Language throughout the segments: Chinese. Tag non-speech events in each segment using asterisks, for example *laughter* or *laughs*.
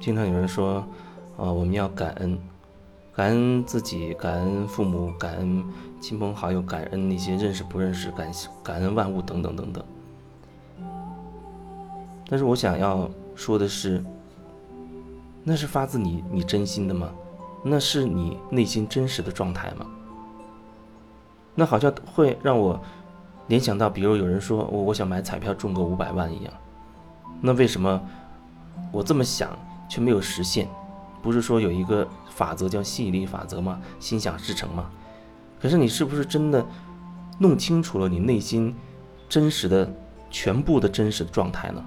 经常有人说，呃，我们要感恩，感恩自己，感恩父母，感恩亲朋好友，感恩那些认识不认识，感感恩万物等等等等。但是我想要说的是，那是发自你你真心的吗？那是你内心真实的状态吗？那好像会让我联想到，比如有人说我我想买彩票中个五百万一样，那为什么我这么想却没有实现？不是说有一个法则叫吸引力法则吗？心想事成吗？可是你是不是真的弄清楚了你内心真实的全部的真实的状态呢？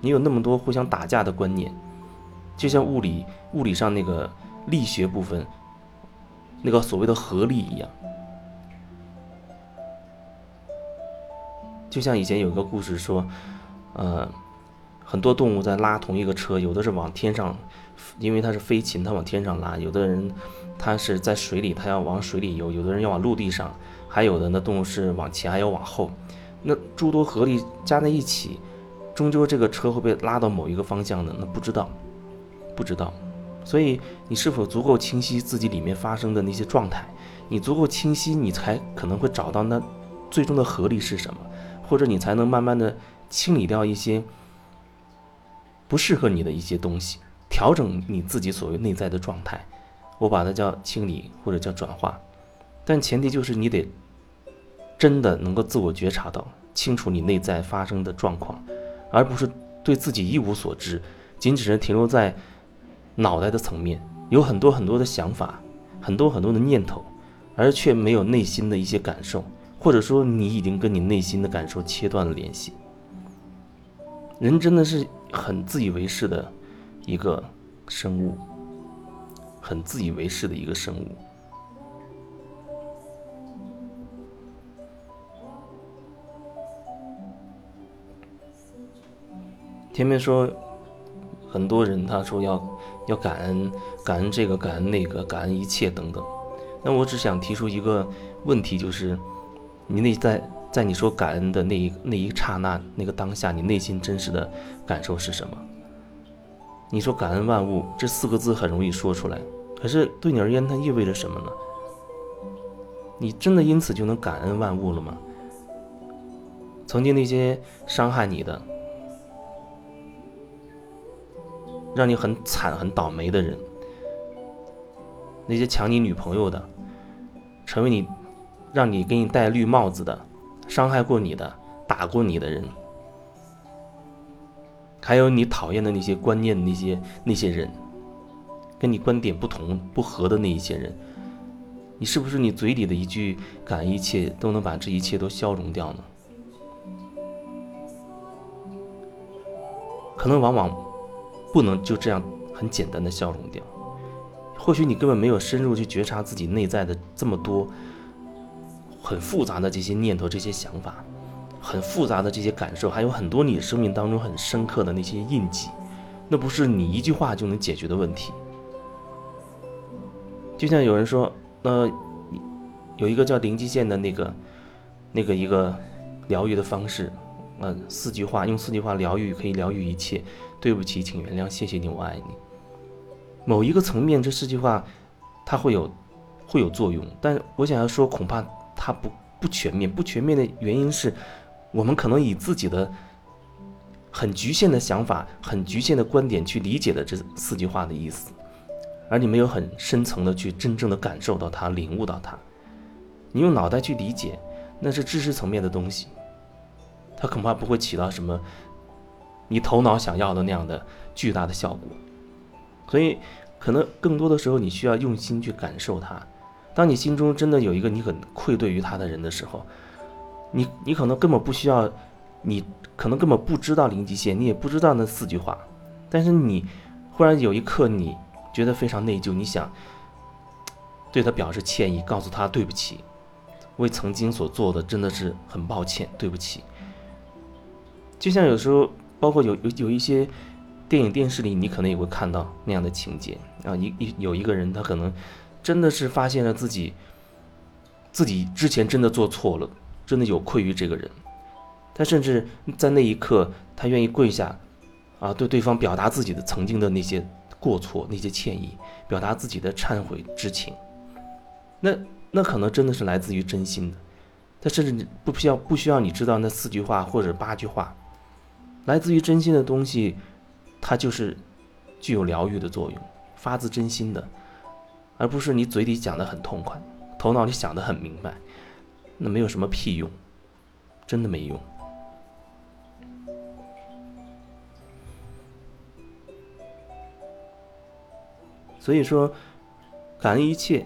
你有那么多互相打架的观念，就像物理物理上那个力学部分，那个所谓的合力一样。就像以前有个故事说，呃，很多动物在拉同一个车，有的是往天上，因为它是飞禽，它往天上拉；有的人它是在水里，它要往水里游；有的人要往陆地上；还有的那动物是往前，还有往后。那诸多合力加在一起，终究这个车会被拉到某一个方向的。那不知道，不知道。所以你是否足够清晰自己里面发生的那些状态？你足够清晰，你才可能会找到那最终的合力是什么。或者你才能慢慢的清理掉一些不适合你的一些东西，调整你自己所谓内在的状态，我把它叫清理或者叫转化，但前提就是你得真的能够自我觉察到，清楚你内在发生的状况，而不是对自己一无所知，仅只是停留在脑袋的层面，有很多很多的想法，很多很多的念头，而却没有内心的一些感受。或者说，你已经跟你内心的感受切断了联系。人真的是很自以为是的一个生物，很自以为是的一个生物。前面说，很多人他说要要感恩，感恩这个，感恩那个，感恩一切等等。那我只想提出一个问题，就是。你内在在你说感恩的那一那一刹那那个当下，你内心真实的感受是什么？你说感恩万物这四个字很容易说出来，可是对你而言，它意味着什么呢？你真的因此就能感恩万物了吗？曾经那些伤害你的、让你很惨很倒霉的人，那些抢你女朋友的，成为你。让你给你戴绿帽子的，伤害过你的，打过你的人，还有你讨厌的那些观念那些那些人，跟你观点不同不合的那一些人，你是不是你嘴里的一句感恩一切都能把这一切都消融掉呢？可能往往不能就这样很简单的消融掉，或许你根本没有深入去觉察自己内在的这么多。很复杂的这些念头、这些想法，很复杂的这些感受，还有很多你生命当中很深刻的那些印记，那不是你一句话就能解决的问题。就像有人说，呃，有一个叫灵极线的那个、那个一个疗愈的方式，呃，四句话，用四句话疗愈可以疗愈一切。对不起，请原谅，谢谢你，我爱你。某一个层面，这四句话它会有会有作用，但我想要说，恐怕。它不不全面，不全面的原因是，我们可能以自己的很局限的想法、很局限的观点去理解了这四句话的意思，而你没有很深层的去真正的感受到它、领悟到它。你用脑袋去理解，那是知识层面的东西，它恐怕不会起到什么你头脑想要的那样的巨大的效果。所以，可能更多的时候，你需要用心去感受它。当你心中真的有一个你很愧对于他的人的时候，你你可能根本不需要，你可能根本不知道零极限，你也不知道那四句话，但是你忽然有一刻你觉得非常内疚，你想对他表示歉意，告诉他对不起，为曾经所做的真的是很抱歉，对不起。就像有时候，包括有有 *laughs* 有一些电影电视里，你可能也会看到那样的情节啊，一一有一个人他可能。真的是发现了自己，自己之前真的做错了，真的有愧于这个人。他甚至在那一刻，他愿意跪下，啊，对对方表达自己的曾经的那些过错、那些歉意，表达自己的忏悔之情。那那可能真的是来自于真心的，他甚至不需要不需要你知道那四句话或者八句话，来自于真心的东西，它就是具有疗愈的作用，发自真心的，而不是你嘴里讲的很痛快，头脑里想的很明白，那没有什么屁用，真的没用。所以说，感恩一切，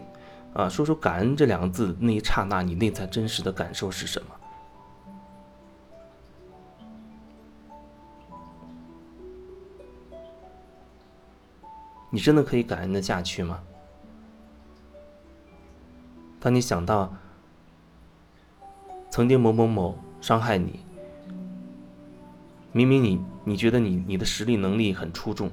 啊，说说感恩这两个字那一刹那，你内在真实的感受是什么？你真的可以感恩的下去吗？当你想到曾经某某某伤害你，明明你你觉得你你的实力能力很出众。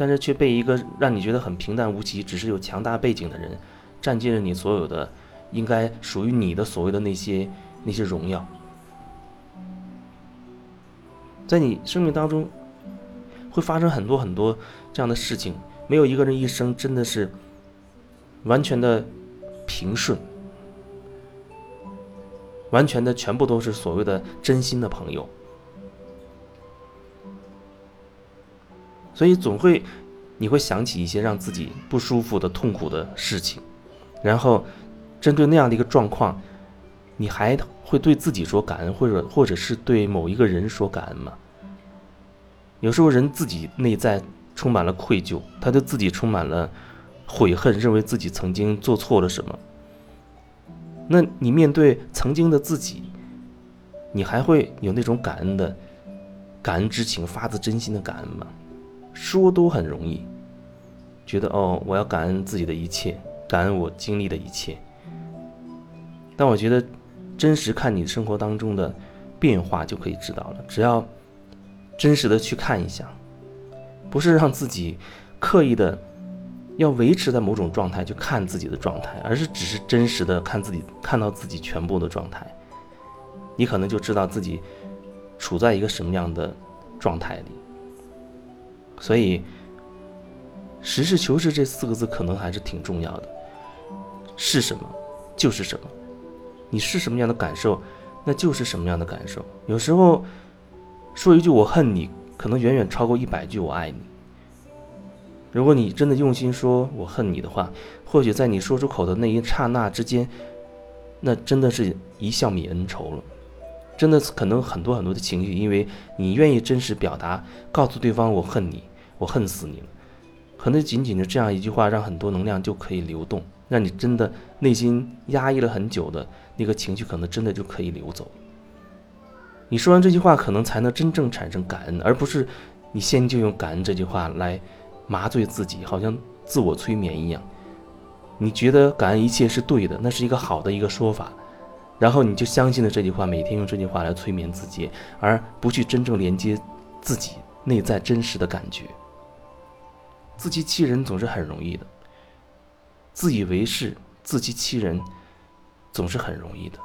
但是却被一个让你觉得很平淡无奇、只是有强大背景的人，占据了你所有的应该属于你的所谓的那些那些荣耀，在你生命当中会发生很多很多这样的事情。没有一个人一生真的是完全的平顺，完全的全部都是所谓的真心的朋友。所以总会，你会想起一些让自己不舒服的、痛苦的事情，然后针对那样的一个状况，你还会对自己说感恩，或者或者是对某一个人说感恩吗？有时候人自己内在充满了愧疚，他对自己充满了悔恨，认为自己曾经做错了什么。那你面对曾经的自己，你还会有那种感恩的感恩之情，发自真心的感恩吗？说都很容易，觉得哦，我要感恩自己的一切，感恩我经历的一切。但我觉得，真实看你生活当中的变化就可以知道了。只要真实的去看一下，不是让自己刻意的要维持在某种状态去看自己的状态，而是只是真实的看自己，看到自己全部的状态，你可能就知道自己处在一个什么样的状态里。所以，实事求是这四个字可能还是挺重要的。是什么，就是什么。你是什么样的感受，那就是什么样的感受。有时候，说一句“我恨你”，可能远远超过一百句“我爱你”。如果你真的用心说“我恨你”的话，或许在你说出口的那一刹那之间，那真的是一笑泯恩仇了。真的可能很多很多的情绪，因为你愿意真实表达，告诉对方“我恨你”。我恨死你了！可能仅仅的这样一句话，让很多能量就可以流动，让你真的内心压抑了很久的那个情绪，可能真的就可以流走。你说完这句话，可能才能真正产生感恩，而不是你先就用感恩这句话来麻醉自己，好像自我催眠一样。你觉得感恩一切是对的，那是一个好的一个说法，然后你就相信了这句话，每天用这句话来催眠自己，而不去真正连接自己内在真实的感觉。自欺欺人总是很容易的，自以为是、自欺欺人总是很容易的。